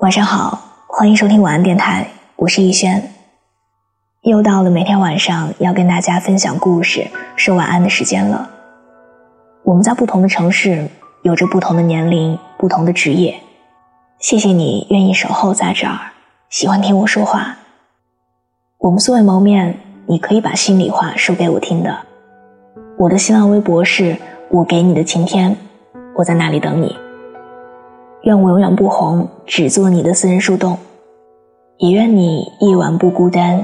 晚上好，欢迎收听晚安电台，我是逸轩。又到了每天晚上要跟大家分享故事、说晚安的时间了。我们在不同的城市，有着不同的年龄、不同的职业。谢谢你愿意守候在这儿，喜欢听我说话。我们素未谋面，你可以把心里话说给我听的。我的新浪微博是我给你的晴天，我在那里等你。愿我永远不红，只做你的私人树洞。也愿你夜晚不孤单，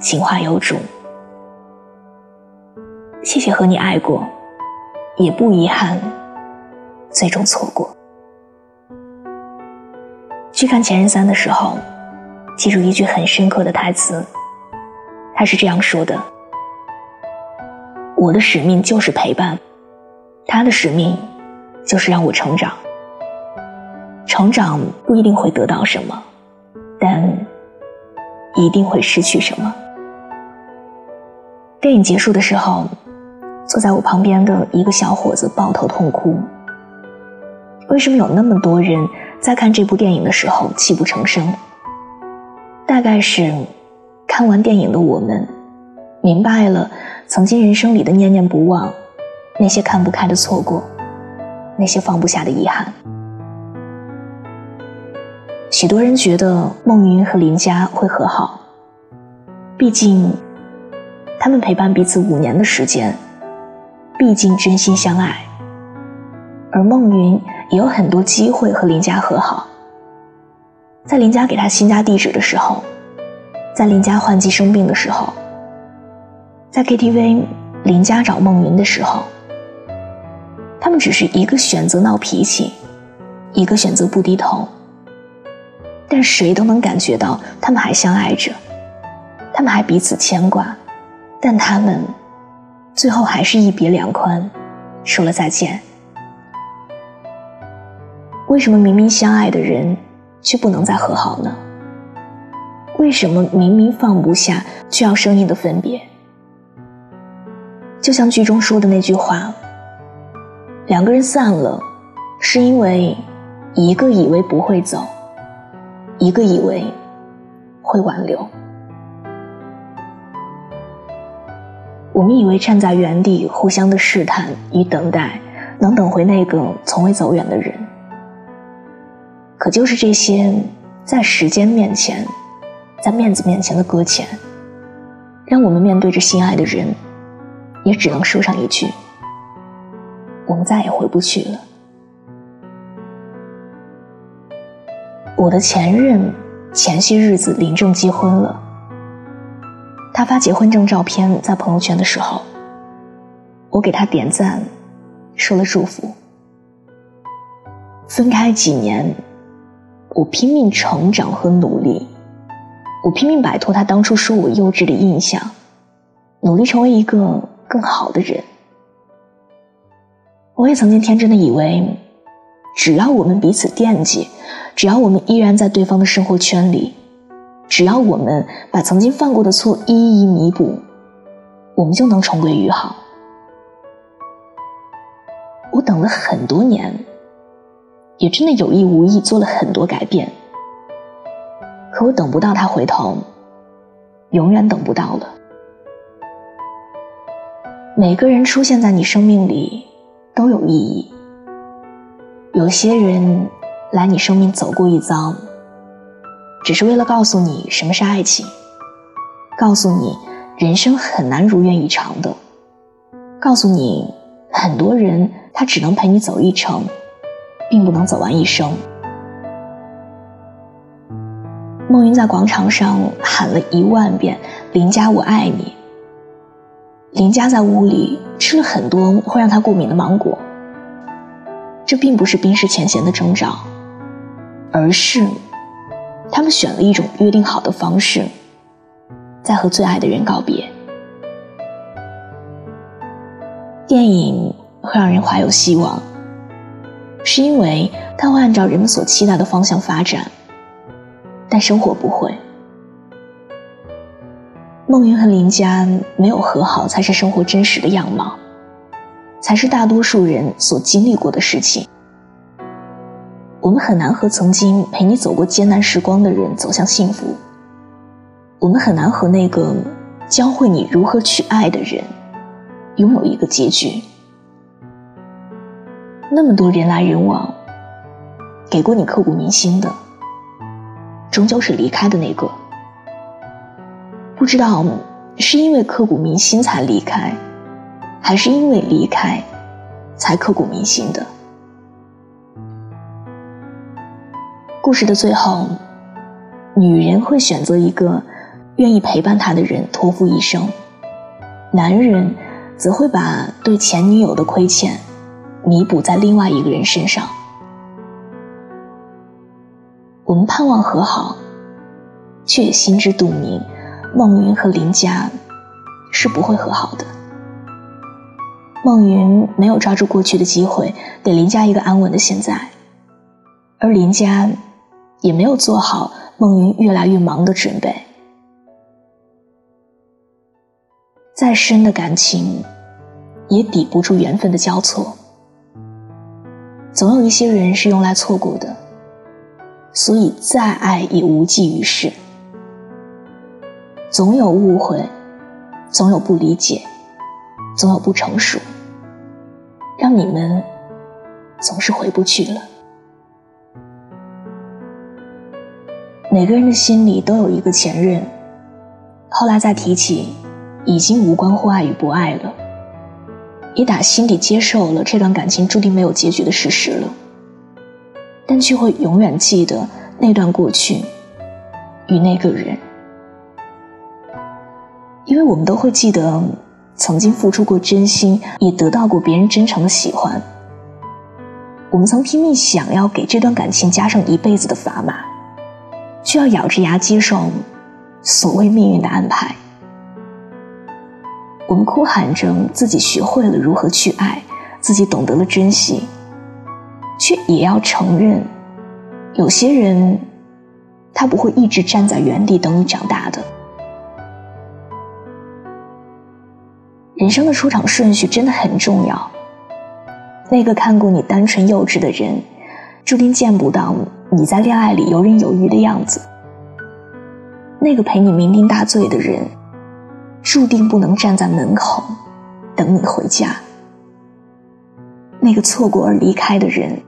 情话有主。谢谢和你爱过，也不遗憾，最终错过。去看《前任三》的时候，记住一句很深刻的台词，他是这样说的：“我的使命就是陪伴，他的使命就是让我成长。成长不一定会得到什么，但一定会失去什么。”电影结束的时候，坐在我旁边的一个小伙子抱头痛哭。为什么有那么多人？在看这部电影的时候泣不成声，大概是看完电影的我们明白了曾经人生里的念念不忘，那些看不开的错过，那些放不下的遗憾。许多人觉得孟云和林佳会和好，毕竟他们陪伴彼此五年的时间，毕竟真心相爱，而孟云。也有很多机会和林佳和好。在林佳给他新家地址的时候，在林佳换季生病的时候，在 KTV 林佳找孟云的时候，他们只是一个选择闹脾气，一个选择不低头。但谁都能感觉到他们还相爱着，他们还彼此牵挂，但他们最后还是一别两宽，说了再见。为什么明明相爱的人，却不能再和好呢？为什么明明放不下，却要生硬的分别？就像剧中说的那句话：“两个人散了，是因为一个以为不会走，一个以为会挽留。我们以为站在原地互相的试探与等待，能等回那个从未走远的人。”可就是这些，在时间面前，在面子面前的搁浅，让我们面对着心爱的人，也只能说上一句：我们再也回不去了。我的前任前些日子领证结婚了，他发结婚证照片在朋友圈的时候，我给他点赞，说了祝福。分开几年。我拼命成长和努力，我拼命摆脱他当初说我幼稚的印象，努力成为一个更好的人。我也曾经天真的以为，只要我们彼此惦记，只要我们依然在对方的生活圈里，只要我们把曾经犯过的错一一弥补，我们就能重归于好。我等了很多年。也真的有意无意做了很多改变，可我等不到他回头，永远等不到了。每个人出现在你生命里都有意义，有些人来你生命走过一遭，只是为了告诉你什么是爱情，告诉你人生很难如愿以偿的，告诉你很多人他只能陪你走一程。并不能走完一生。孟云在广场上喊了一万遍“林佳，我爱你”。林佳在屋里吃了很多会让他过敏的芒果。这并不是冰释前嫌的征兆，而是他们选了一种约定好的方式，在和最爱的人告别。电影会让人怀有希望。是因为他会按照人们所期待的方向发展，但生活不会。梦云和林佳没有和好，才是生活真实的样貌，才是大多数人所经历过的事情。我们很难和曾经陪你走过艰难时光的人走向幸福。我们很难和那个教会你如何去爱的人拥有一个结局。那么多人来人往，给过你刻骨铭心的，终究是离开的那个。不知道是因为刻骨铭心才离开，还是因为离开才刻骨铭心的。故事的最后，女人会选择一个愿意陪伴她的人托付一生，男人则会把对前女友的亏欠弥补在另外一个人身上。我们盼望和好，却也心知肚明，孟云和林佳是不会和好的。孟云没有抓住过去的机会，给林佳一个安稳的现在，而林佳。也没有做好孟云越来越忙的准备。再深的感情，也抵不住缘分的交错。总有一些人是用来错过的，所以再爱也无济于事。总有误会，总有不理解，总有不成熟，让你们总是回不去了。每个人的心里都有一个前任，后来再提起，已经无关乎爱与不爱了，也打心底接受了这段感情注定没有结局的事实了，但却会永远记得那段过去与那个人，因为我们都会记得曾经付出过真心，也得到过别人真诚的喜欢，我们曾拼命想要给这段感情加上一辈子的砝码。却要咬着牙接受所谓命运的安排。我们哭喊着自己学会了如何去爱，自己懂得了珍惜，却也要承认，有些人他不会一直站在原地等你长大的。人生的出场顺序真的很重要。那个看过你单纯幼稚的人，注定见不到。你在恋爱里游刃有余的样子，那个陪你酩酊大醉的人，注定不能站在门口等你回家。那个错过而离开的人，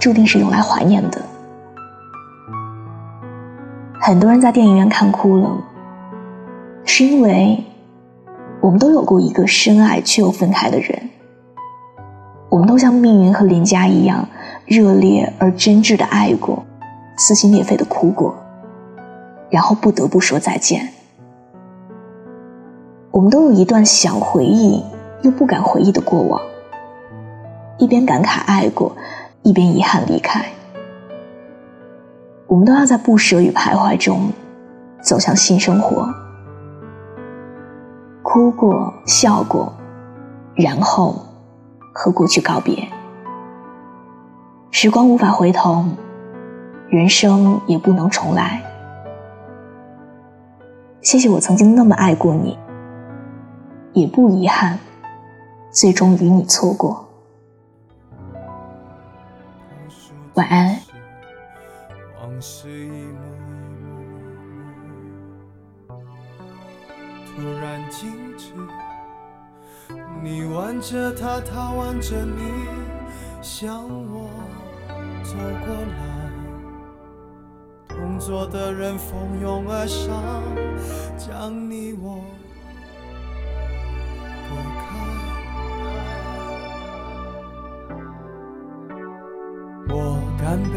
注定是用来怀念的。很多人在电影院看哭了，是因为我们都有过一个深爱却又分开的人，我们都像命运和林佳一样。热烈而真挚的爱过，撕心裂肺的哭过，然后不得不说再见。我们都有一段想回忆又不敢回忆的过往，一边感慨爱过，一边遗憾离开。我们都要在不舍与徘徊中走向新生活，哭过，笑过，然后和过去告别。时光无法回头，人生也不能重来。谢谢我曾经那么爱过你，也不遗憾，最终与你错过。晚安。突然静止，你挽着他，他挽着你，向我。走过来，同桌的人蜂拥而上，将你我隔开。我干杯，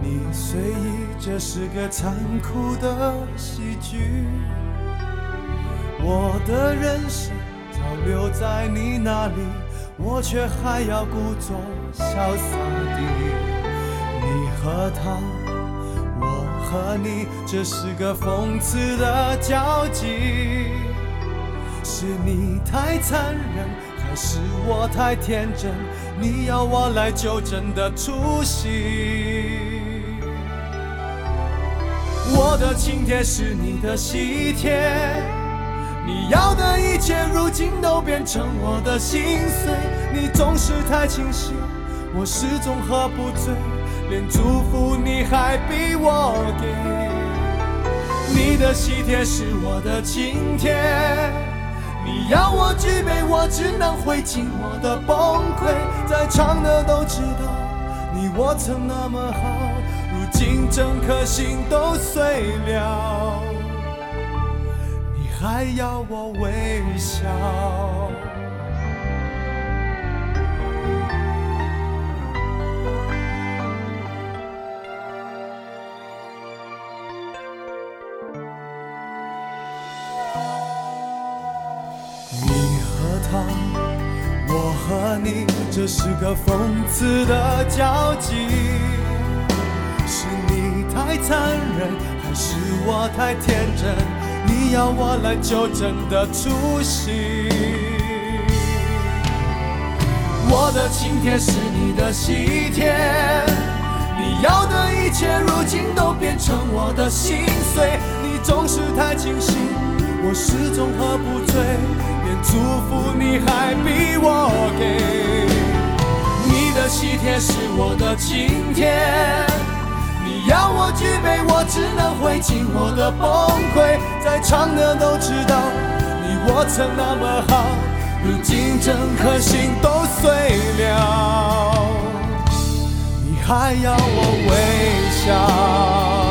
你随意，这是个残酷的喜剧。我的人生早留在你那里，我却还要故作潇洒地。你和他，我和你，这是个讽刺的交集。是你太残忍，还是我太天真？你要我来纠正的出息。我的请帖是你的喜帖，你要的一切如今都变成我的心碎。你总是太清醒。我始终喝不醉，连祝福你还逼我给。你的喜帖是我的请帖，你要我举杯，我只能会尽我的崩溃。在场的都知道，你我曾那么好，如今整颗心都碎了，还要我微笑。你和他我和你，这是个讽刺的交集。是你太残忍，还是我太天真？你要我来纠正的出息。我的请帖是你的喜帖，你要的一切如今都变成我的心碎。你总是太清醒，我始终喝不醉。连祝福你还逼我给，你的喜帖是我的请帖，要我举杯，我只能会尽我的崩溃。在场的都知道，你我曾那么好，如今整颗心都碎了，你还要我微笑。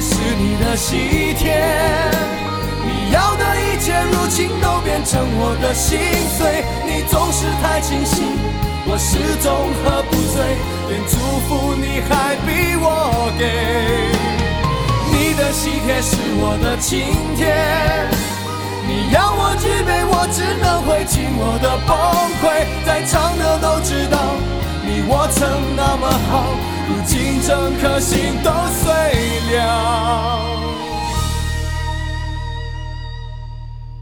是你的喜帖，你要的一切如今都变成我的心碎。你总是太清醒，我始终喝不醉，连祝福你还逼我给。你的喜帖是我的请帖，你要我举杯，我只能会尽我的崩溃。在场的都知道，你我曾那么好。如今整颗心都碎了，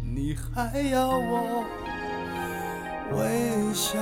你还要我微笑？